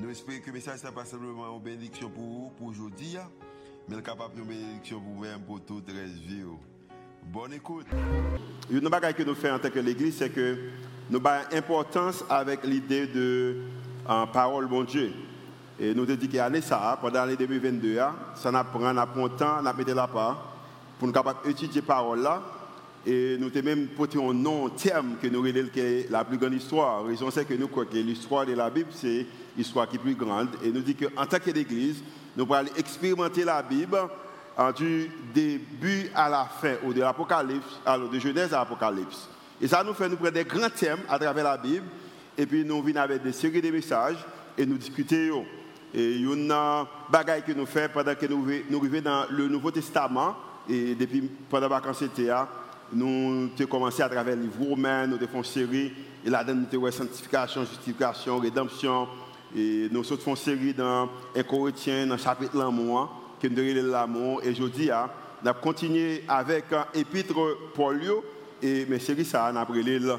Nous espérons que le message n'est pas simplement une bénédiction pour vous, pour aujourd'hui, mais capable de bénédiction pour vous-même, pour toute la vie. Bonne écoute. Une que nous faisons en tant que l'Église, c'est que nous avons importance avec l'idée de en parole bon Dieu. Et nous avons dit que ça, pendant l'année 2022, ça n'a pris un temps, n'a mis la part pour nous capables étudier parole là. Et nous avons même porté un nom, un terme que nous relèvons la plus grande histoire. La raison c'est que nous croyons que l'histoire de la Bible, c'est histoire qui est plus grande. Et nous dit qu'en tant qu'Église, nous allons expérimenter la Bible du début à la fin, ou de l'Apocalypse, alors de Genèse à l'Apocalypse. Et ça nous fait nous prendre des grands thèmes à travers la Bible, et puis nous venons avec des séries de messages, et nous discutons. Et il y a une que nous faisons pendant que nous, arrivons dans le Nouveau Testament, et depuis pendant les vacances nous avons commencé à travers les livres romains, nous avons fait une série, et là nous avons sanctification, justification, rédemption, et nous avons fait une série dans 1 Corinthiens, dans le chapitre de l'amour, qui nous avons l'amour. Et aujourd'hui, hein, nous avons continué avec l'épître Paul, et mes séries, ça, nous avons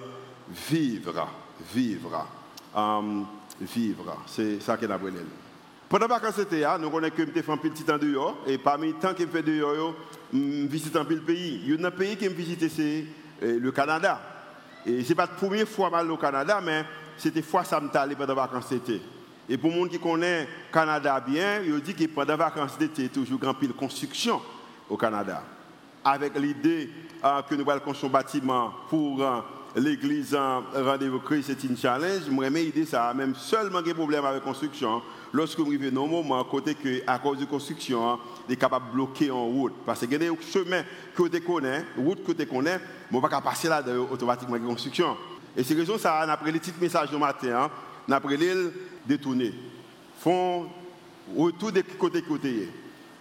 vivre, vivre, um, vivre. C'est ça que nous avons Pendant les vacances, nous connaissons que je fait un petit temps dehors, et parmi le temps que je fais dehors, visite un peu le pays. Il y a un pays qui me visite, c'est euh, le Canada. Et ce n'est pas la première fois que je au Canada, mais c'était fois je suis allé pendant les vacances d'été. Et pour les gens qui connaissent le Canada bien, ils disent que pendant les vacances d'été, il y a toujours grand pile construction au Canada. Avec l'idée euh, que nous allons construire un bâtiment pour euh, l'église Rendez-vous Christ, c'est une challenge. Je me l'idée ça, même seulement des problèmes avec la construction. Lorsque nous arrivons au moment côté que, à cause de construction, on est capable de bloquer en route. Parce a des chemins que tu connais, route que tu connais, mais on ne va pas passer là automatiquement la construction. Et c'est raison ça, on a pris les petits messages du matin, hein, on a pris l'île détournée. Font retour côtés côté.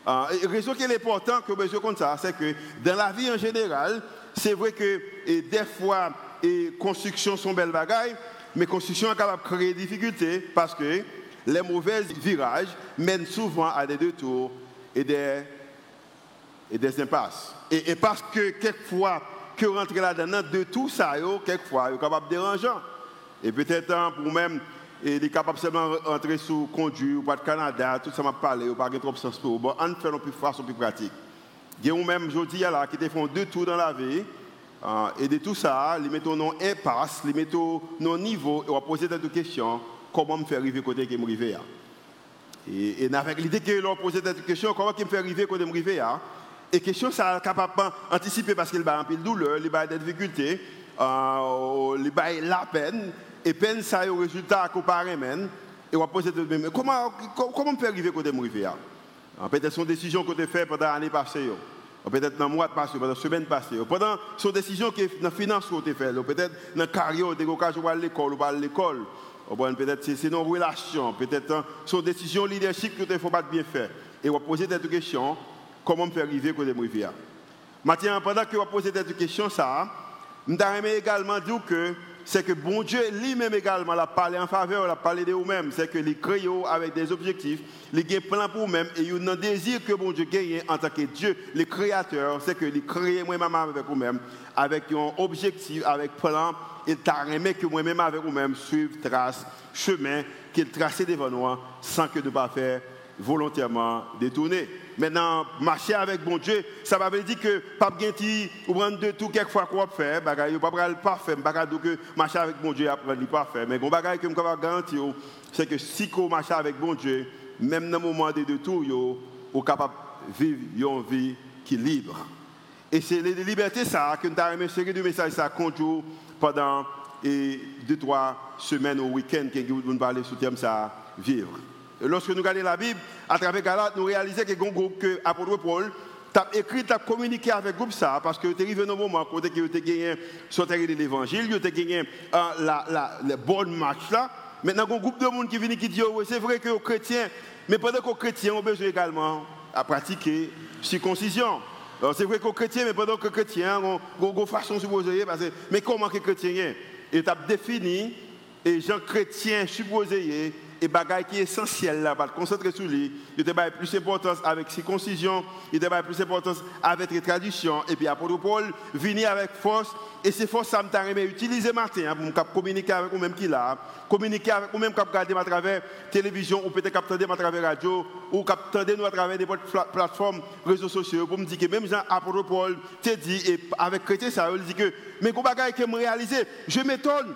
Euh, et raison qui est important que je comme ça, c'est que dans la vie en général, c'est vrai que des fois, et construction sont belles bagailles, mais construction est capable de créer des difficultés parce que les mauvais virages mènent souvent à des détours et des, et des impasses. Et, parce que quelquefois, que rentrer là-dedans de tout ça, quelquefois, est capable de déranger. Et peut-être hein, pour même, il est capable seulement de rentrer sous conduit, ou pas de Canada, tout ça m'a parlé, ou pas de trop sens pour. Bon, on fait plus façon plus pratique. Il y a même, je dis là, qui te font deux tours dans la vie, euh, et de tout ça, ils mettent nos impasse, ils mettent nos niveaux, et on va poser des questions, comment me faire arriver côté que je arrivé Et, et avec l'idée que l'on pose des questions, comment me faire arriver côté je arrivé Et question ça capable d'anticiper parce qu'il va un peu de douleur, il va des difficultés, euh, il va la peine, et peine ça au résultat qu'on paraît même, et on va poser questions, comment, comment me faire arriver côté je arrivé Peut-être son décision qu'on a fait pendant l'année passée peut-être dans le mois passé, pendant la semaine passée, pendant son décision qui est dans la finance qu'on a fait, peut-être dans la carrière, des occasions à l'école ou à l'école, peut-être c'est nos relations, peut-être son décision leadership que il faut pas bien faire. Et on va poser des questions, comment me faire arriver me Maintenant, pendant que va poser des questions, ça, je également dire que c'est que bon Dieu lui-même également l'a parlé en faveur, l'a parlé de vous-même. C'est que les crée avec des objectifs, les gagne plein pour vous-même et a un désir que bon Dieu gagne en tant que Dieu, le créateur, c'est que les crée moi-même avec vous-même, avec un objectif, avec plan, et t'as aimé que moi-même avec vous-même suivre trace, chemin qu'il tracé devant nous sans que de pas faire volontairement détourner. Maintenant, marcher avec bon Dieu, ça veut dire que pas Genti ou prendre de tout quelquefois quoi faire, bagaille pas le parfait, bagaille que marcher avec bon Dieu apprendre le parfait. Mais bon bagaille que peux garantir c'est que si on marche avec bon Dieu, même dans le moment de détour, on capable de vivre une vie qui est libre. Et c'est les libertés ça que nous avons série de messages ça conduit pendant et deux trois semaines au week-end que nous parler sur thème ça vivre lorsque nous regardons la Bible, à travers Galate, nous réalisons que groupe que Paul as écrit, as communiqué avec le groupe ça, parce que tu es arrivé dans un moment où tu as gagné sur de l'évangile, tu as gagné euh, la, bonne marche là, Maintenant, il y a un groupe de monde qui vient qui dit, oui, c'est vrai que les chrétiens, mais pendant que les chrétiens ont besoin également à pratiquer circoncision. C'est vrai que chrétiens, mais pendant que les chrétiens ont une façon supposée, mais comment que les chrétiens Et tu as défini, et gens chrétiens supposés, et bagaille qui est essentiel là, concentrer sur lui, il te plus d'importance avec circoncision, il te plus d'importance avec les traditions, et puis apôtre Paul venir avec force, et c'est force ça me utiliser matin hein, pour communiquer avec vous-même qui là, communiquer avec vous-même qui regarder à travers télévision, ou peut-être capter à travers radio, ou capter nous à travers des plateformes, réseaux sociaux, pour me dire que même Jean apôtre Paul te dit, et avec chrétien ça, il dit que, mais qu'on bagaille que me je m'étonne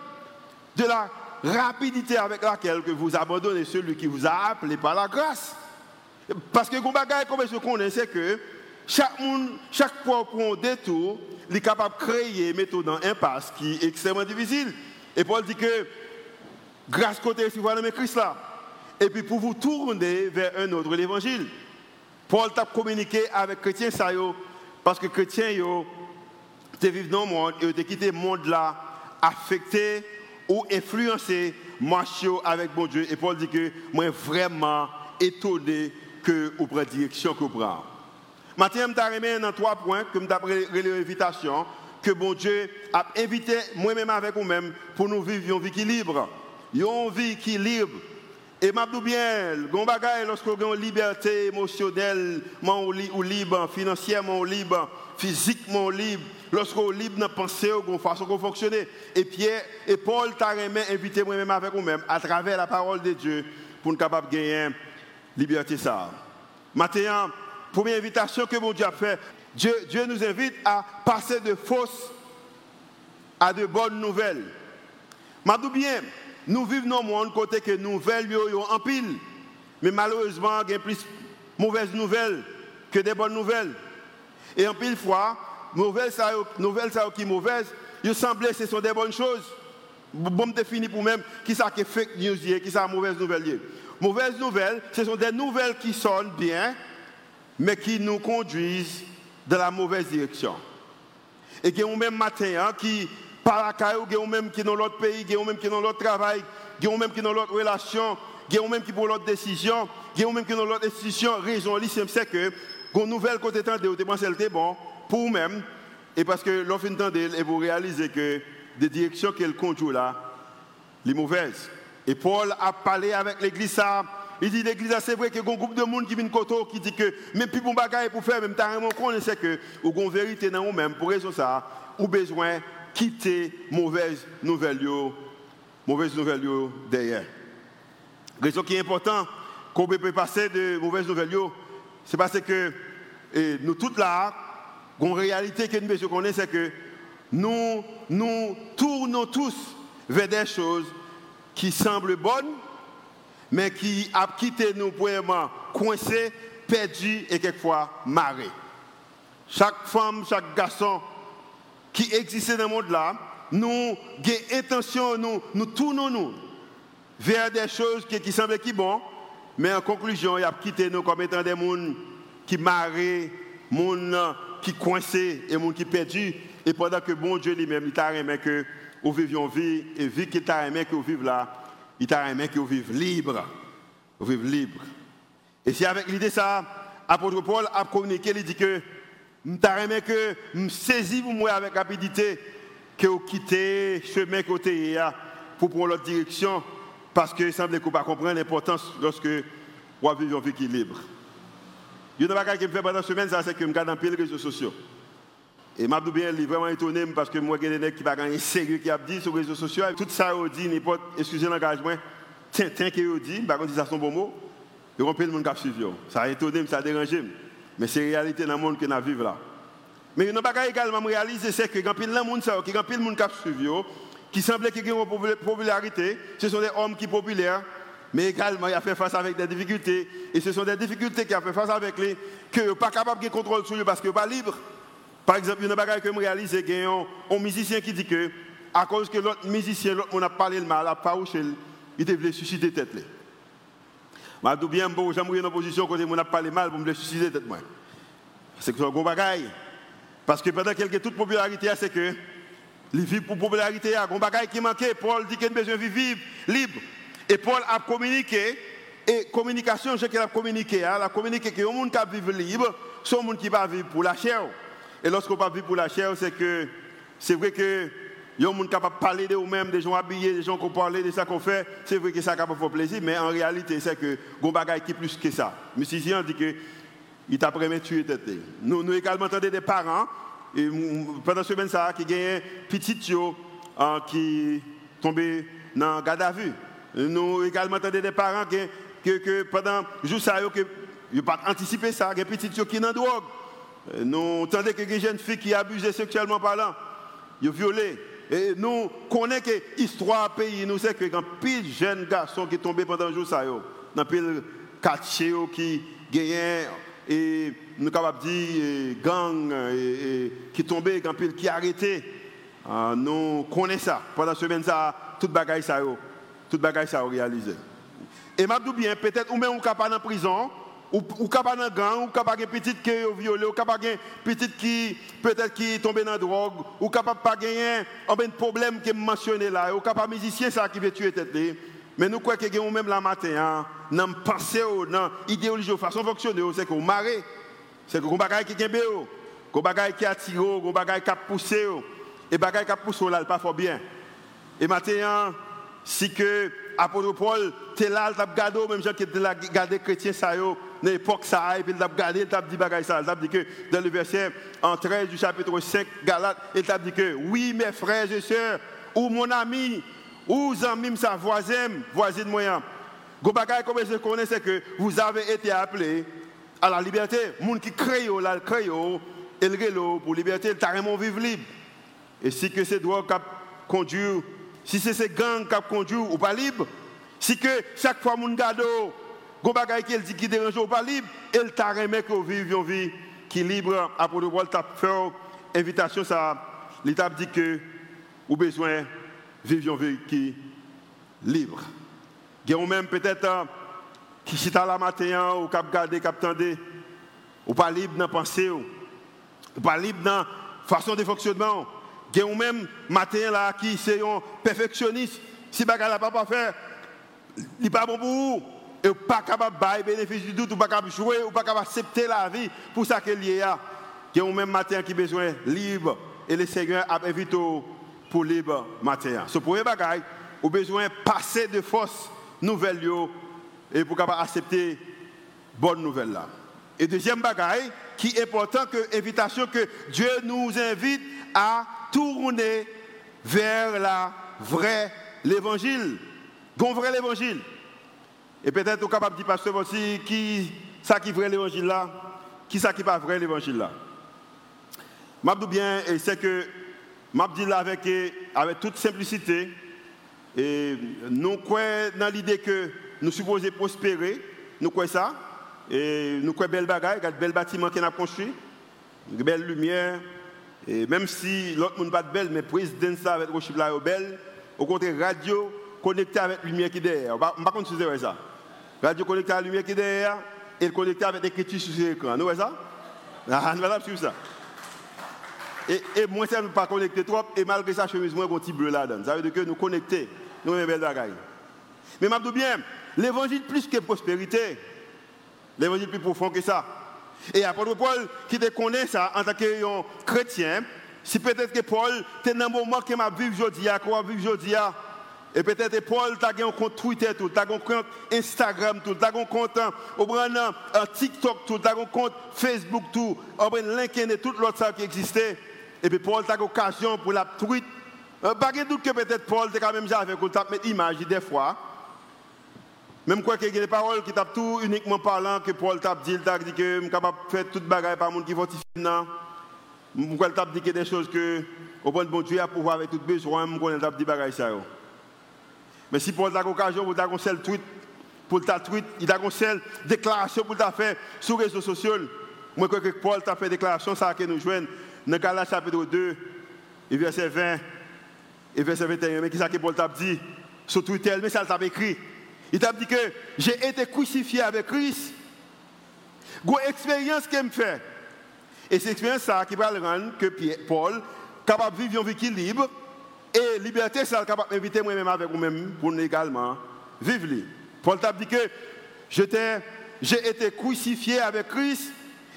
de la rapidité avec laquelle que vous abandonnez celui qui vous a appelé par la grâce. Parce que comme je connais, c'est que chaque, monde, chaque fois qu'on détour, il est capable de créer méthode dans impasse qui est extrêmement difficile. Et Paul dit que grâce côté si vous voyez Christ là, et puis pour vous tourner vers un autre l'évangile. Paul t'a communiqué avec les chrétiens ça parce que les chrétiens yo vivent dans le monde et ont quitté le monde là affecté ou influencer marcher avec mon Dieu. Et Paul dit que moi vraiment étonné que vous prenez direction que vous prenez. Maintenant, je remis dans trois points que je l'invitation que bon Dieu a invité moi-même avec vous-même pour nous vivre une vie qui libre. Une vie qui libre. Et je bien, lorsque vous avez une liberté émotionnelle, ou libre, financièrement libre, physiquement libre, lorsqu'on est libre dans penser, de façon de fonctionner. Et Pierre et Paul t'a invité moi-même avec vous-même à travers la parole de Dieu pour nous capable de gagner liberté ça. Maintenant, première invitation que mon Dieu a fait, Dieu, Dieu nous invite à passer de fausses à de bonnes nouvelles. Madou bien, nous vivons dans un monde côté que nouvelles sont en pile. Mais malheureusement, il y a plus de mauvaises nouvelles que des bonnes nouvelles. Et en pile fois, nouvelles ça, nouvelles ça qui mauvaises, il semblait que ce sont des bonnes choses. Bon définir pour même qui ça qui fake news qui ça mauvaise nouvelle Mauvaises nouvelles, ce sont des nouvelles qui sonnent bien, mais qui nous conduisent dans la mauvaise direction. Et qui ont même matin hein, qui par la caille, qui ont même qui dans l'autre pays, qui ont même qui dans l'autre travail, qui ont même qui dans l'autre relation, qui ont même qui pour l'autre décision, qui ont même qui dans l'autre institution. Raison, c'est que une nouvelle côté tendez, vous pensez que bon pour vous-même, et parce que l'offre d'elle, et vous réalisez que des directions qu'elle conduit là, les mauvaises. Et Paul a parlé avec l'église ça. Il dit l'église c'est vrai qu'il y a un groupe de monde qui vient de qui dit que même plus bon bagaille pour faire, même carrément qu'on sait que ou une vérité dans vous-même pour raison ça, ou besoin quitter mauvaise nouvelle mauvaise nouvelle derrière. Raison qui est important qu'on peut passer de mauvaises nouvelles c'est parce que nous toutes là, une réalité que nous connaissons, c'est que nous nous tournons tous vers des choses qui semblent bonnes, mais qui ont quitté nous pour coincés, perdus et quelquefois marrés. Chaque femme, chaque garçon qui existe dans le monde là, nous avons intention, nous, nous tournons nous vers des choses qui, semblent qui bon, mais en conclusion, il a quitté nous comme étant des gens qui marrés, gens qui coincés et gens qui perdus. Et pendant que bon Dieu lui-même, il t'a aimé que vous viviez vie, et vu qu'il t'a aimé que vous vivez là, il t'a aimé que vous vivez libre. Vous vivez libre. Et si avec l'idée ça, apôtre Paul a communiqué, il dit que t'a aimé que me saisis vous moi avec rapidité, que vous quittez le chemin côté pour prendre l'autre direction, parce que il semble vous ne comprendre l'importance lorsque vous vivez une vie qui est libre. Il y a une qui me fait pendant la semaine, c'est que je regarde dans les réseaux sociaux. Et je suis vraiment étonné parce que moi, j'ai des gens qui ne sérieux qui a dit sur les réseaux sociaux. Tout ça, on dit, n'importe, excusez l'engagement, tiens, qu'il dit, par contre, ça sont bon mot. Et on peut le monde qui suivi. Ça a étonné, ça a dérangé. Mais c'est la réalité dans le monde que nous vivons là. Mais il y a une également réaliser, c'est que quand il y a qui a monde qui suivi, qui semblait qu'il y ait une popularité, ce sont des hommes qui sont populaires, mais également il a fait face avec des difficultés. Et ce sont des difficultés qu'il a fait face avec les que pas capable de contrôler sur lui parce qu'il n'est pas libre. Par exemple, il y a une bagarre que je réalise, y a un musicien qui dit que, à cause que l'autre musicien, l'autre, on a parlé le mal, a pas il devait susciter tête. Je dis bien, bon, j'aimerais une position quand on a parlé mal pour me susciter tête. C'est que c'est un gros bagaille. Parce que pendant a toute popularité, c'est que les vies pour popularité, il y a un bagaille qui manquait. Paul dit qu'il a besoin de vivre libre. Et Paul a communiqué, et communication, je qu'il a communiqué, hein, a communiqué que le monde qui vivre libre, c'est un monde qui va vivre pour la chair. Et lorsqu'on va vivre pour la chair, c'est que c'est vrai que il des gens capable de parler de vous-même, des gens habillés, des gens qui parlent de ça qu'on fait. C'est vrai que ça capable faire plaisir, mais en réalité, c'est que il y qui plus que ça. Monsieur Zian dit que il t'a prémis tuer tête. Nous, nous également entendons des parents, et pendant ce semaine, ça, qui gagnent petit hein, qui tombé dans le garde à vue. Nous également entendons des parents qui, que, que pendant jour ils pas anticipé ça, des petits qui sont la drogue. Nous entendons que des jeunes filles qui abusent sexuellement parlant, ils violé. Et nous connaissons que l'histoire pays, nous savons que quand jeunes garçons qui tombés pendant jour ça, dans pile quartier qui gagnent et nous capables de dire gang et, qui tombé quand pile qui. Ah, nous connaissons ça. Pendant ce semaine ça, toute bagaille ça, toute bagaille ça réalisé. Et m'a bien peut-être ou même capable en prison ou, capable dans gang, ou capable petite qui est violée, ou capable petite qui peut-être qui dans drogue, ou capable pas gagner un problème qui est mentionné là, ou capable musicien ça qui veut tuer tête mais nous croyons que nous même la matin, hein, dans la pensée, dans l'idéologie, façon fonctionner, c'est qu'on marre. C'est qu'on qui est qu'on bagaille qui attire, qu'on qui. Et qui là, pas fort bien. Et hein, si que apôtre Paul, t'es là, t'as gardé, même gens qui étaient là, gardé chrétien ça, dans l'époque ça, et puis t'as gardé, t'as dit bagaille ça, t'as dit que dans le verset en 13 du chapitre 5 Galates, il t'a dit que oui, mes frères et sœurs, ou mon ami, ou amis, sa voisin, voisine moyen. Go bagay comme je connais c'est que vous avez été appelés à la liberté. Moun qui crée la crée et le pour liberté, il carrément vivre libre. Et si que c'est droit qui conduit, si c'est ces gangs qui conduit ou pas libre, si que chaque fois moun gado, go bagay dit qui dérange ou pas libre, il t'a remis que vivre une vie qui libre. Après le rôle t'a fait invitation ça, l'État dit que ou besoin vivre une vie qui libre. Y a même peut-être euh, qui à la matin ou qui regardé, qui attendé, ou pas libre dans la pensée, ou pas libre dans façon de fonctionnement. Y a même matin là qui sont un. Si ne n'a pas faire, il pas bon pour vous. Et pas capable de bénéfice du doute, ou pas capable de jouer, ou pas capable d'accepter la vie pour ça qu'il y a. Y a même matin qui besoin libre. Et le Seigneur a invité pour libre matin. Ce premier bagage, ou besoin de passer de force nouvelle et pour capable accepter bonne nouvelle. Et deuxième bagaille qui est important que invitation que Dieu nous invite à tourner vers la vraie l'évangile. Bon vrai l'évangile. Et peut-être vous capable de dire pasteur aussi qui ça qui vrai l'évangile là, qui ça qui pas vrai l'évangile là. M'a bien et c'est que m'a dit là avec avec toute simplicité et nous croyons dans l'idée que nous supposons prospérer, nous croyons ça. Et nous croyons belle bagaille, bel bâtiment qu'on a construit, belle lumière. Et même si l'autre monde pas belle, mais président ça avec le là belle. Au contraire, radio connecté avec lumière qui est derrière. On pas ça. Radio connecté avec la lumière qui est derrière et connecté avec l'écriture sur l'écran. Nous voyons ça? Ah, nous allons suivre ça. Et, moi, ça ne pas connecté trop, et malgré ça, chemise, moi, un petit bleu là-dedans. Ça veut dire que nous connectons nous avons belle bagaille. Mais je bien, l'évangile plus que prospérité, l'évangile plus profond que ça. Et apôtre Paul, qui te connaît ça en tant que chrétien, si peut-être que Paul, tu es dans un moment que m'a vivre aujourd'hui, quoi vivre aujourd'hui, et peut-être Paul, tu as un compte Twitter, tu as un compte Instagram, tu as un compte un TikTok, tu as un compte Facebook, tu as LinkedIn et tout l'autre qui existait. Et puis Paul, tu as l'occasion pour la tweet pas de doute que peut-être Paul était quand même avec qu'on tape mettre image des fois. Même quoi ait des paroles qui tapent tout uniquement parlant que Paul tape dit, il t'a dit que je suis capable de faire toute bagaille par monde qui fortifie non. Pourquoi il tape dit des choses que au de bon Dieu a pouvoir avec tout besoin, je connais tape dit bagaille ça. Mais si Paul a l'occasion pour un seul tweet pour ta tweet, il a une seule déclaration pour ta faire sur les réseaux sociaux. Moi je crois que Paul t'a fait déclaration ça que nous jouons dans Galates chapitre 2 et verset 20 et verset 21, mais qui ça que Paul t'a dit? Sur Twitter, mais ça t'a écrit. Il t'a dit que j'ai été crucifié avec Christ. Une expérience qu'il me fait. Et c'est expérience ça qui va le rendre que Paul capable de vivre une vie libre et liberté, ça capable d'inviter moi-même avec vous-même pour nous également vivre. Paul t'a dit que j'ai été crucifié avec Christ,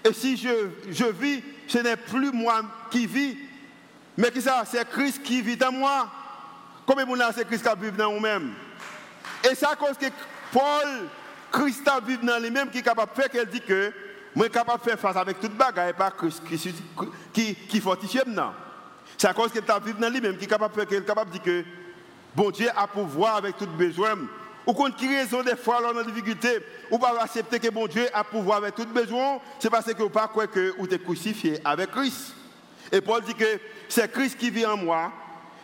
et si je, vis, ce n'est plus moi qui vis, mais qui ça? C'est Christ qui vit en moi. Combien de monde c'est Christ qui vit dans nous-mêmes Et c'est à cause que Paul, Christ vit dans lui-même qui est capable de faire qu'elle dit que moi capable de faire face avec toute bagarre et pas Christ qui, qui, fortifie maintenant. C'est à cause qu'il vit dans lui-même qui est capable de faire qu'elle est capable de dire que bon Dieu a pouvoir avec tout besoin. Ou contre qui raison des fois dans la difficulté, ou pas accepter que bon Dieu a pouvoir avec tout besoin, c'est parce que vous pas que vous êtes crucifié avec Christ. Et Paul dit que c'est Christ qui vit en moi.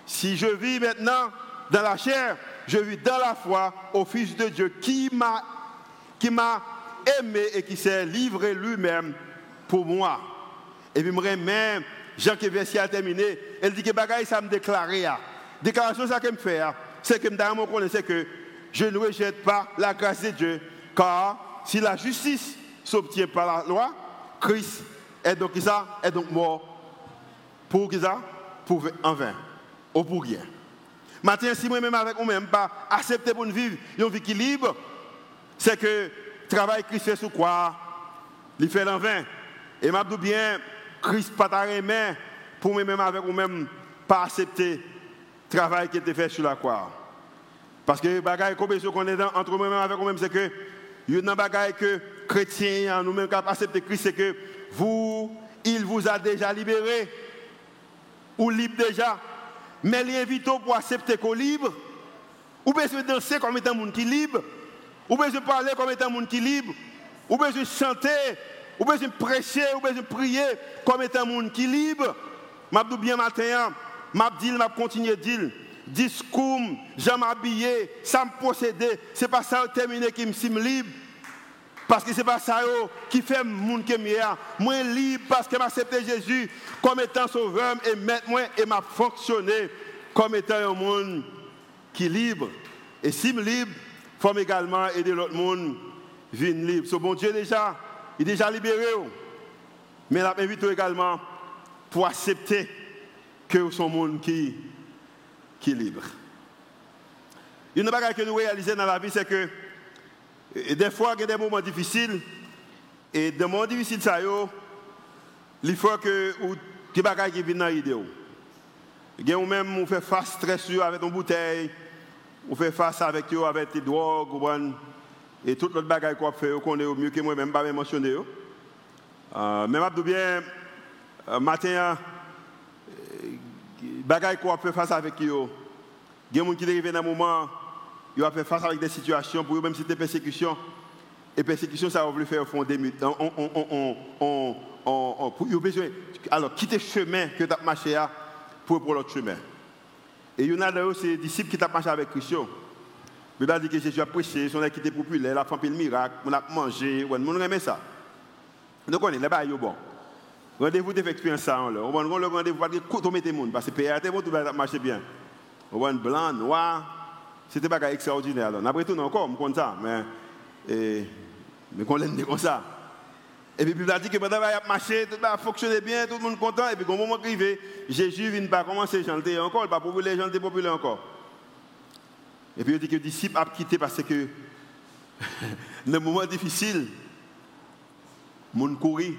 Si je vis maintenant dans la chair, je vis dans la foi au Fils de Dieu qui m'a qui m'a aimé et qui s'est livré lui-même pour moi. Et puis, même, Jean qui verset a terminé, elle dit que bagaille ça me déclarait. Déclaration ça qu'elle me fait, c'est que que je ne rejette pas la grâce de Dieu, car si la justice s'obtient par la loi, Christ est donc, est donc mort pour qui ça? Pour en vain, ou pour rien. Maintenant, si moi-même avec moi-même pas accepter pour vivre une vie qui libre, c'est que le travail Christ fait sous quoi? Il fait en vain. Et m'a bien, Christ pas ta pour moi-même avec moi-même pas accepter le travail qui était fait sur la croix. Parce que les bagailles qu'on est entre moi-même avec moi-même, c'est que il y a que chrétiens, nous-mêmes, qui Christ, c'est que vous, il vous a déjà libéré, ou libre déjà. Mais l'invite pour accepter qu'on libre, ou besoin danser comme étant un monde qui libre, ou besoin parler comme étant un monde qui libre, ou besoin chanter, ou besoin prêcher, ou besoin prier comme étant monde qui libre. Je bien matin, je continue à dire discours, j'aime m'habiller, ça me posséder, c'est pas ça terminé qui me semble libre. Parce que ce n'est pas ça qui fait mon que moi libre parce que accepté Jésus comme étant sauveur et maître moi et m'a fonctionné comme étant un monde qui est libre. Et si je libre, il faut également aider l'autre monde à vivre libre. Ce bon Dieu déjà, il est déjà libéré. Mais il invite également pour accepter que son monde qui qui est libre. Une chose que nous réalisons dans la vie, c'est que des fois, il y a des moments difficiles. Et les moments difficiles, ça, il faut que des choses qui viennent dans l'idée. Y a même, on fait face très sûr avec une bouteille, on fait face avec eux, avec des drogues, et toutes les choses qu'on fait, qu'on est mieux que moi-même, pas mentionner. Euh, mais je bien, euh, matin, bagaille qu'on fait face avec eux. Il y a des gens qui arrivent dans un moment, ils ont fait face avec des situations, pour eux même si c'était persécution. Et persécution, ça va faire au fond des. On, on, on, on, pour besoin, alors, quitter le chemin que tu as marché pour pour l'autre chemin. Et il y en a là ces disciples qui ont marché avec Christian. Mais là, dit que Jésus a prêché, son équité populaire, il a fait le miracle, on a mangé, on a aimé ça. Donc on est là-bas, il bon. Rendez-vous de expérience ça. On va le rendez-vous pas dire tout mettre monde parce que PRT bon tout va marcher bien. On va blanc, noir, c'était pas extraordinaire. Après tout encore, on compte ça mais mais qu'on l'aime comme ça. Et puis, il a dit que pendant qu'il a marché, tout va fonctionner bien, tout le monde content. Et puis, au moment arrivé, Jésus vient pas commencer à chanter encore, il pas populaire, chanter populaire encore. Et puis, il dit que les disciples ont quitté parce que, le moment difficile, le monde courit.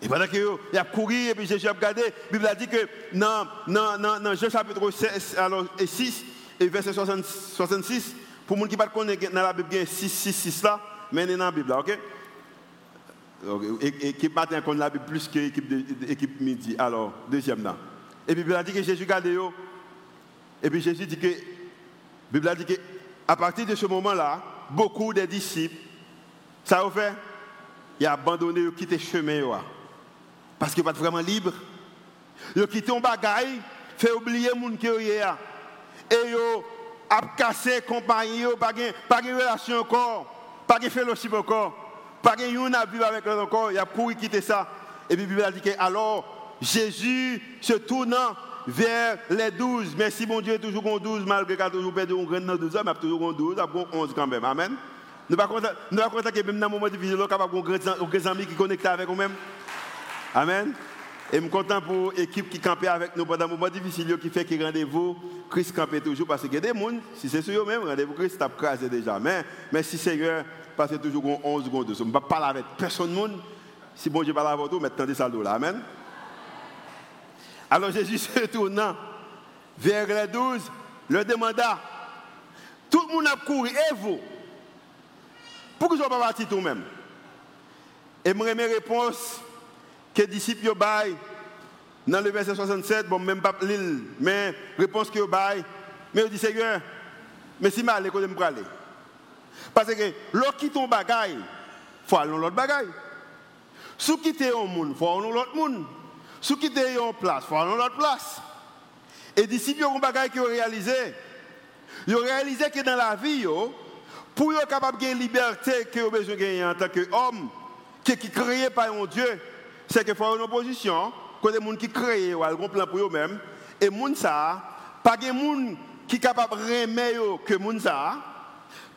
Et pendant qu'il a couru, et puis Jésus a regardé, la Bible a dit que dans, dans, Jean chapitre 6, alors, et 6, et verset 66, pour les gens qui ne connaissent pas la Bible, il y a 6, 6, 6 là, mais dans la Bible là, ok? Équipe matin connaît la Bible plus que l'équipe midi. Alors, deuxième. Et puis, Bible a dit que Jésus regardé, et puis Jésus dit que, la Bible a dit que, à partir de ce moment-là, beaucoup de disciples, ça a fait, ils ont abandonné, ils ont quitté le chemin. Parce qu'il n'est pas vraiment libre. Ils ont quitté un bagaille, fait oublier les gens qui sont là. Et ils ont cassé compagnie, pas de relation encore, pas de fellowship encore, pas de yon vivre avec eux encore. Il a couru quitter ça. Et puis Bible a dit que alors Jésus se tournant vers les douze. Merci mon Dieu, toujours en douze, malgré qu'il a toujours perdu un grand douze mais toujours en douze, après onze quand même. Amen. Nous ne pouvons pas que même dans un moment difficile, nous avons un grand ami qui est connecté avec nous-mêmes. Amen. Et je suis content pour l'équipe qui campait avec nous pendant un moment difficile, qui fait que rendez-vous, Christ campait toujours parce a des gens, si c'est sur eux-mêmes, rendez-vous Christ tape crasé déjà. Mais merci Seigneur, parce que toujours 11 secondes. Je ne vais pas parler avec personne. Si bon Dieu parle avec vous, mettez ça là. Amen. Alors Jésus se tournant vers les douze, leur demanda, tout le monde a couru, et vous? Pourquoi vous n'avez pas parti tout-même Et mes réponses que disciples baillent dans le verset 67, bon, même pas l'île, mais réponse que baillent, mais ils dit Seigneur, mais si mal, je me aller? Parce que l'autre qui ton bagaille, il faut aller dans l'autre bagaille. Si quitter un monde, il faut aller dans l'autre monde. Si quitter une place, il faut aller dans l'autre place. Et y a un bagage qui ont réalisé. Ils ont réalisé que dans la vie, pour être capable de liberté que avez besoin de gagner en tant qu'homme, qui est créé par un Dieu, c'est qu'il faut une opposition, que des gens qui créent un plan pour eux-mêmes, et les ça, pas de gens qui sont capables de remettre que les ça,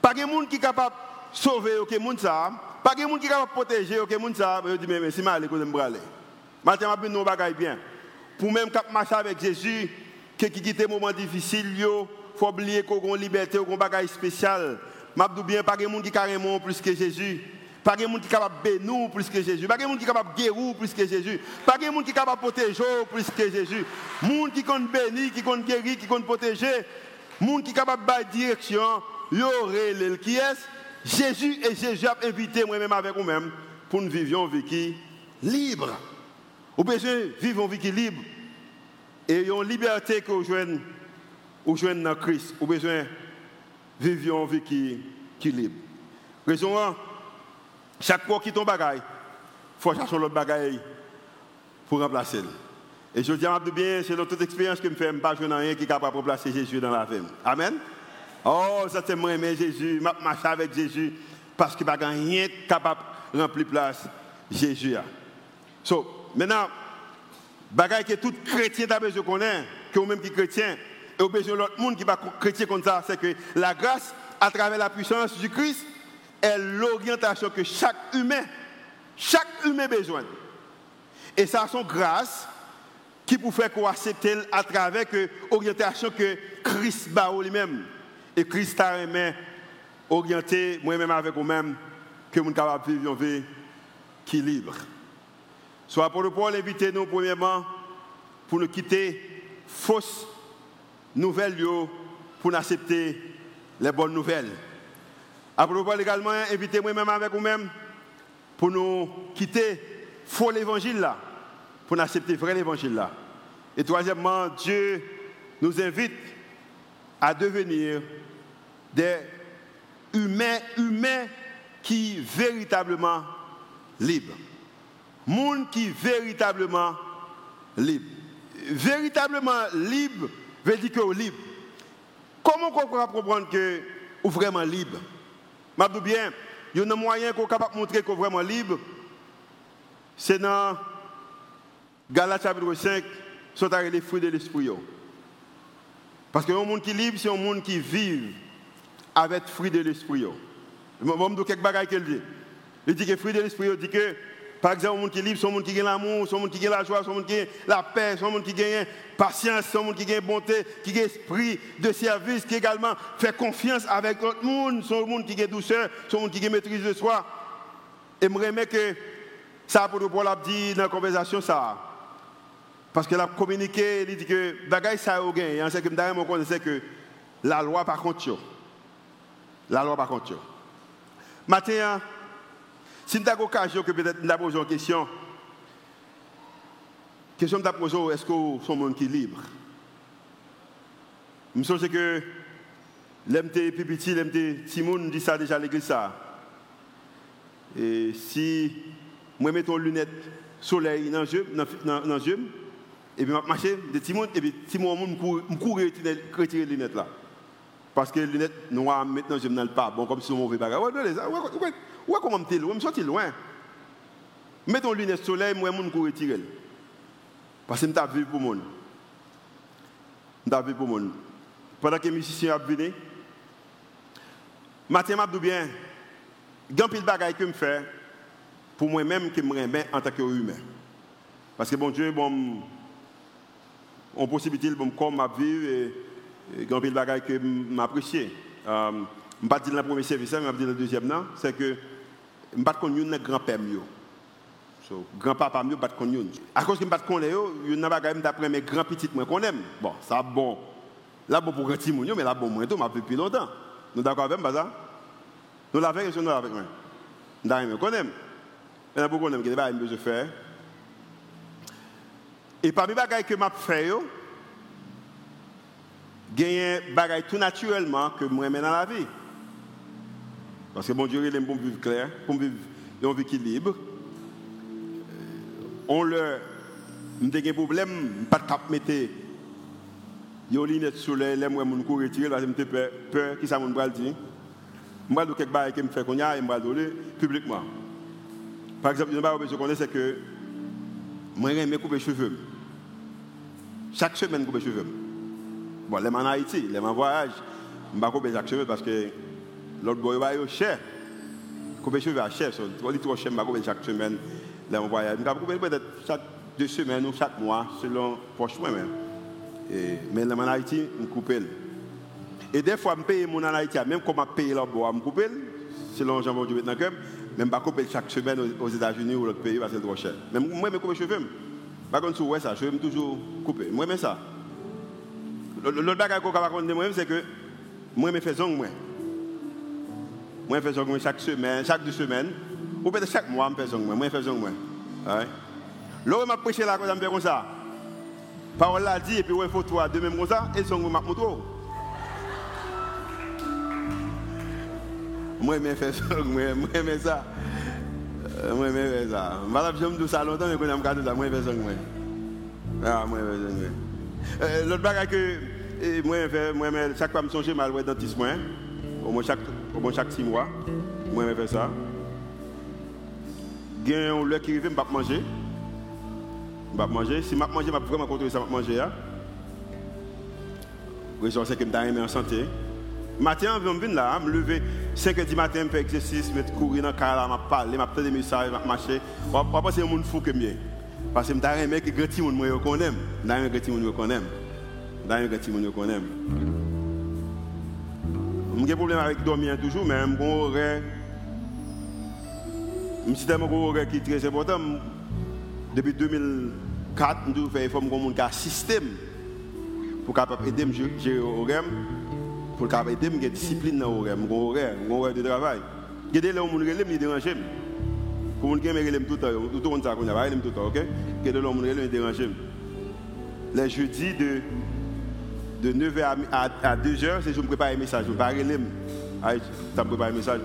pas de gens qui sont capables de sauver que les ça, pas de gens qui sont capables de protéger que les ça, je dis, mais c'est mal, je vais aller. Maintenant, je vais bien. Pour même marcher avec Jésus, qui quitte moment difficile, il faut oublier qu'on a liberté, qu'on a un bagage spécial. Je bien, pas de gens qui carrément plus que Jésus. Pas de gens qui sont capables de bénir plus que Jésus. Pas de gens qui sont capables de guérir plus que Jésus. Pas de gens qui sont capables de protéger plus que Jésus. Monde qui sont béni, qui sont guéri, qui sont protégés. Monde qui sont capables de direction. Yoré, qui est Jésus et Jésus a invité moi-même avec vous-même pour nous vivre une vie libre. Vous besoin vivre une vie libre. Et une liberté que vous jouez dans Christ. Vous besoin vivre une vie qui, qui libre. Raison 1, chaque fois qu'il tombe bagaille, il faut chercher l'autre bagaille pour remplacer. Et je dis à bien, c'est toute expérience je fais, je ne pas rien qui est capable de remplacer Jésus dans la vie. Amen. Oh, ça c'est moi, mais Jésus, je marche avec Jésus parce qu'il n'y a rien capable de remplir place Jésus. So, maintenant, bagaille que tout chrétien a besoin de que vous-même qui chrétien, et au besoin de l'autre monde qui va chrétien comme ça, c'est que la grâce, à travers la puissance du Christ, est l'orientation que chaque humain, chaque humain besoin. Et ça, son grâce qui peut faire qu'on accepte à travers l'orientation que Christ bat lui-même. Et Christ a aimé orienter moi-même avec vous-même que nous sommes capables de vivre qui est libre. Soit pour le Paul inviter nous premièrement pour nous quitter fausses nouvelles pour nous accepter les bonnes nouvelles. Après Paul également inviter moi-même avec vous-même pour nous quitter faux l'évangile là, pour nous accepter vrai l'évangile là. Et troisièmement, Dieu nous invite à devenir des humains, humains qui véritablement libres. Monde qui véritablement libre. Véritablement libre veut dire que libre. Comment on comprendre que vous vraiment libre? Je dis bien, il y a un moyen qu'on capable montrer qu'on est vraiment libre. C'est dans Galates chapitre 5, sont les fruits de l'esprit. Parce que un monde qui est libre, c'est un monde qui vit avec les fruits de l'esprit. Je vais vous dire quelques bagages qu'il dit. Il dit que fruits de l'esprit, il dit que par exemple, monde qui est libre, son monde qui a l'amour, son monde qui a la joie, son monde qui a la paix, son monde qui a patience, son monde qui a bonté, qui a esprit de service, qui également fait confiance avec l'autre monde, son monde qui a douceur, son monde qui a maîtrise de soi. Et remets que ça, pour le l'a dit dans la conversation, ça. Parce qu'elle a communiqué, il dit que bagaille ça a gagné. C'est que je connaissais que la loi par contre. La loi par contre. Matin, si nous avons l'occasion que peut-être nous posé une question, la question que posée, est-ce que nous un monde qui libre? Je me souviens que l'MT Pipiti, l'MT Timoun dit ça déjà à l'église. Et si moi mets une lunette soleil dans yeux, dans yeux, et puis je marche de Timoun, et puis Timoun, je cours retirer les lunettes là. Parce que les lunettes noires, maintenant, je ne pas. Bon, comme si on mauvais bagage. Où est comment je suis loin? Je suis loin. Mets ton lunettes soleil, moi, je vais retirer. Parce que je suis vu pour moi. Je suis pour moi. Pendant que les musiciens sont venus, Mathieu m'a dit bien, il y a un de choses que je fais pour moi-même qui me remet en tant qu'humain. Parce que bon Dieu, bon, on possibilité bon comme vie et, et grand pile bagaille que m'apprécier. Euh, je ne pas dire dans le premier service, mais je dire dans le deuxième, c'est que je ne pas connaître grand-père. So, grand-papa mieux pas connaître. À cause que je ne pas connaître, il y a bagaille d'après mes grands-petits moi qu'on aime. Bon, ça bon. Là bon pour grand petit mais là bon moi tout m'a depuis longtemps. Nous d'accord avec ça Nous l'avons et nous l'avons avec moi. Nous l'avons connaître. Et là beaucoup qu'on aime que des besoin faire. Et parmi les bagages que je fais, il y a des bagages tout naturellement que moi mets dans la vie. Parce que bon Dieu, vivre clair, pour vivre une vie libre. On le, a des problèmes, pas de mettre des lunettes sur les lèvres, je cours retirer parce que j'ai peur, peur, qui ça mon. Moi, je quelque chose qui me fait qu'on a, publiquement. Par exemple, une que je connais, c'est que moi, j'aime couper cheveux. Chaque semaine, je coupe les cheveux. Bon, les en Haïti, les en voyage, je ne coupe chaque cheveux parce que l'autre boy va être cher. Les cheveux à cher. On dit trop cher, coupe chaque semaine, les en voyage. Je coupe peut-être chaque deux semaines ou chaque mois, selon proche moi-même. Mais les en Haïti, je coupe. Et des fois, je paye mon en Haïti, même comme je paye l'autre bois, je coupe. Selon Jean-Paul Dubé, même pas couper chaque semaine aux États-Unis ou l'autre pays parce que c'est trop cher. Même moi, je coupe les cheveux. Par contre, ouais, ça, je vais toujours couper. Moi, mais ça. L'autre bagage que je raconter moi c'est que moi, je fais zong moi. Je fais zong chaque semaine, chaque deux semaines. Ou peut-être chaque mois, je fais zong moi. Je fais moi. Ouais. Là, je prêché là, je fais comme ça. Parole l'a dit, et puis, il faut toi, de même comme ça, et zong moi, je Moi, je fais zong moi. Je fais ça. Moi, je fais ça. Je vais me ça longtemps, mais quand je me ça, moi, je fais moi. Ah, moi, je fais moi. L'autre bagage que moi, moi, chaque fois je songe, je vais dentiste, moi. Au moins chaque, moins chaque six mois. Moi, je fais ça. Qui arrive, je manger. Manger. Si je mange, je vraiment contrôler ça, manger. Je sais que je suis en santé. Matin, je viens là, je me lever 5 h du matin, je exercice, je courir dans le car, je parle, je faire des messages, je. Je pas c'est fou que moi. Parce que je mec qui est grand je connais. Je suis un je. Je suis. J'ai des problèmes avec dormir toujours, mais j'ai un suis un qui est très important. Depuis 2004, je fais un système pour aider à gérer pour aider à discipline dans l'horaire, un horaire, de travail. Il qui. Pour les gens qui me tout le temps, tout le tout le ok? Les jeudis de, de 9h à, 2h, c'est je me prépare un message. Je ne parle pas ça me prépare un message.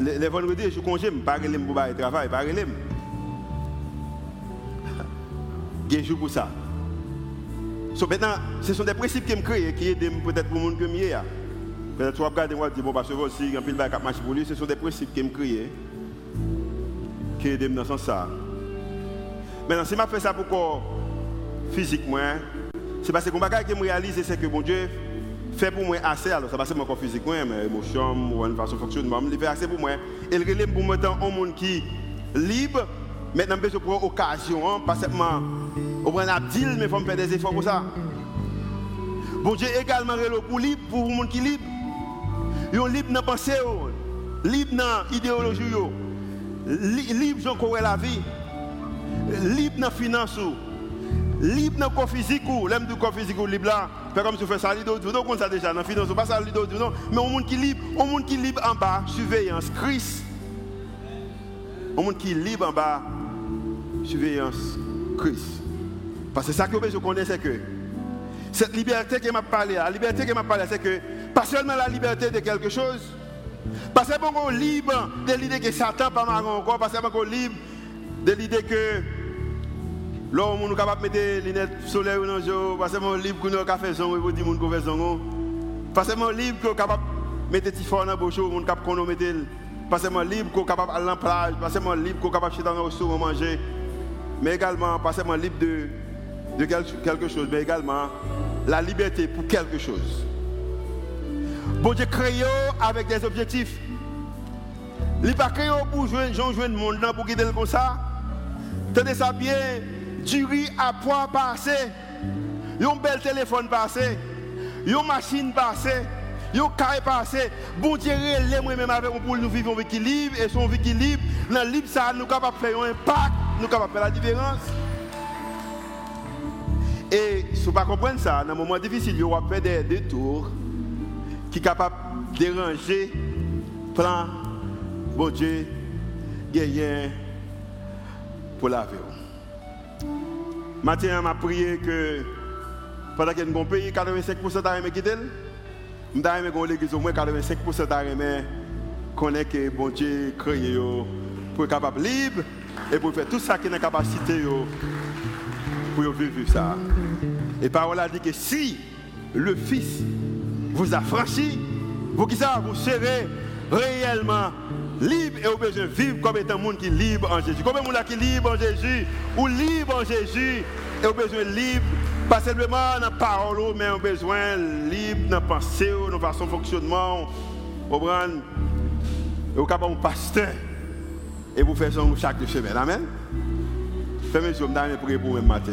Les, vendredis, je congé, je ne parle pas pour le travail, je parle pas. Il pour ça. Maintenant, ce sont des principes qui me créent, qui aident peut-être pour le monde que je Peut-être et dire, bon, parce que aussi, un pile de marche pour lui, ce sont des principes qui me créent, qui aident dans ce sens-là. Maintenant, si je fais ça pour physiquement, c'est parce que le bagage que je réalise, c'est que mon Dieu fait pour moi assez, alors ça passe pas corps physiquement, mais émotion, ou une façon de fonctionnement, il fait assez pour moi. Et le relève pour moi dans un monde qui est libre, maintenant, je prendre occasion, hein, pas seulement on prend un deal, mais il faut faire des efforts pour ça. Bon Dieu également pour libre, pour le monde qui est libre. Ils sont libres dans la pensée, libres dans l'idéologie, libres dans la vie, libres dans la finance, libres dans le corps physique, l'aime du corps physique libre là. Faire comme si on fait ça, l'idée vous comme ça déjà, dans la finance, pas ça, l'idée non. Mais au monde qui libre, au monde qui libre en bas, surveillance, Christ. Au monde qui libre en bas, surveillance, Christ. Parce que ça que je connais, c'est que cette liberté qui m'a parlé, la liberté qui m'a parlé, c'est que pas seulement la liberté de quelque chose, pas seulement libre de l'idée que Satan pas encore, pas seulement libre de l'idée que l'homme est capable de mettre des lunettes solaires dans le seulement libre qu'on a fait son, qu'on fait son, pas seulement libre qu'on capable mettre dans capable seulement libre qu'on capable la plage, pas seulement libre qu'on est capable restaurant manger, mais également seulement libre de quelque chose, mais également la liberté pour quelque chose. Bon avec des objectifs. Il n'est pas pour jouer, le monde pour comme ça. Tenez ça bien, du riz à poids passé, un bel téléphone passé, une machine passée, un carré passé. Bon Dieu, les moi-même avec pour nous vivons en équilibre et son équilibre, dans le libre, ça nous capable faire un impact, nous capable faire la différence. Et si vous ne comprenez pas ça, dans un moment difficile, vous va faire des détours qui sont capables de déranger le plan, bon Dieu, gagner pour la vie. Matin, m'a prié que pendant qu'il y a un pays, 85% d'arrêt qui est je vais l'église au moins 85% d'arrêt connaît que bon Dieu créé pour être capable libre et pour faire tout ça qui est capacité pour vivre ça. Et parole a dit que si le Fils vous a franchi, vous qui ça, vous serez réellement libre et au besoin vivre comme étant monde qui libre en Jésus. De monde qui libre en Jésus ou libre en Jésus et au besoin libre pas simplement dans la parole, mais au besoin libre dans la pensée, dans la façon de fonctionnement. Vous comprenez? Vous capable pasteur et vous faites ça chaque semaine. Amen. Faites mes yeux, je prier pour même matin.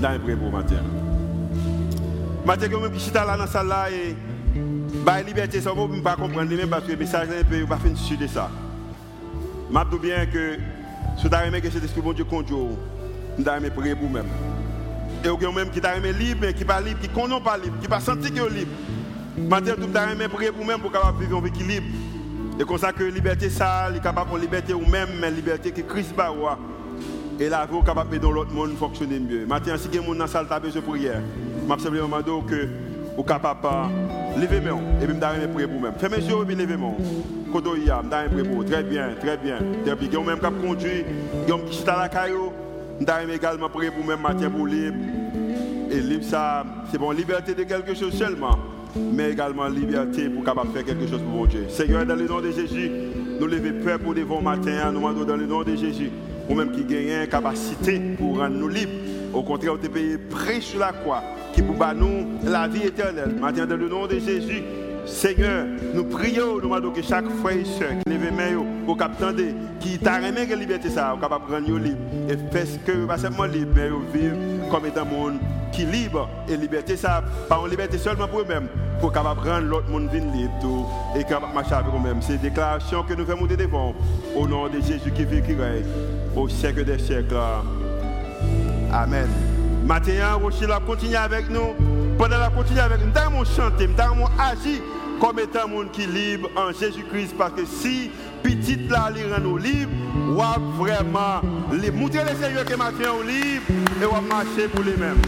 Je prier pour matin. Matin, suis là dans la salle la liberté, ça ne pas comprendre même parce que le message ne peut pas finir sur ça. Je dis bien que si vous avez que cet esprit bon Dieu conduit, je vais prier pour vous-même. Et vous même qui t'a libre, mais qui pas libre, qui ne pas libre, qui pas senti que libre. Matin, tout avez prier pour vous-même pour capable vivre en équilibre. Et comme ça que liberté, ça, est capable de liberté ou même, mais liberté que Christ va Et la vie capable de l'autre monde fonctionner mieux. Maintenant, si quelqu'un dans la salle, tu besoin de prière. Je simplement dire que vous capable mes mains et même d'aller prier pour vous-même. Fermez les yeux et lever mes mains. Kodo ya, m'dame prier pour Très bien, très bien. Très bien. Même qui conduit, vous qui est à la caillou, m'dame également prier pour vous-même matin pour libre. Et libre ça, c'est bon, liberté de quelque chose seulement mais également liberté pour capable faire quelque chose pour Dieu. Seigneur, dans le nom de Jésus, nous levons peur pour devant matin, nous demandons dans le nom de Jésus, ou même qui gagne capacité pour rendre nous libres. Au contraire, vous payé près sur la croix, qui pour nous la vie éternelle. Maintenant, dans le nom de Jésus, Seigneur, nous prions, nous demandons que chaque frère et soeur qui lève main au cap qui t'a remis la liberté, ça, capable de rendre libre. Et fait ce que pas seulement libre, mais vivre comme étant monde qui est libre. Et liberté, ça, pas une liberté seulement pour eux-mêmes, pour capable rendre l'autre monde libre et capable marcher avec eux-mêmes. C'est une déclaration que nous faisons devant au nom de Jésus qui vit, qui règne au siècle des siècles. Amen. Maintenant, Rochelle continue avec nous. Pendant la continuer avec nous, nous chanter, nous agir comme étant monde qui libre en Jésus-Christ. Parce que si petit là, il rend nous libres, on va vraiment montrer les Seigneur que matin on libre et on marcher pour lui-même.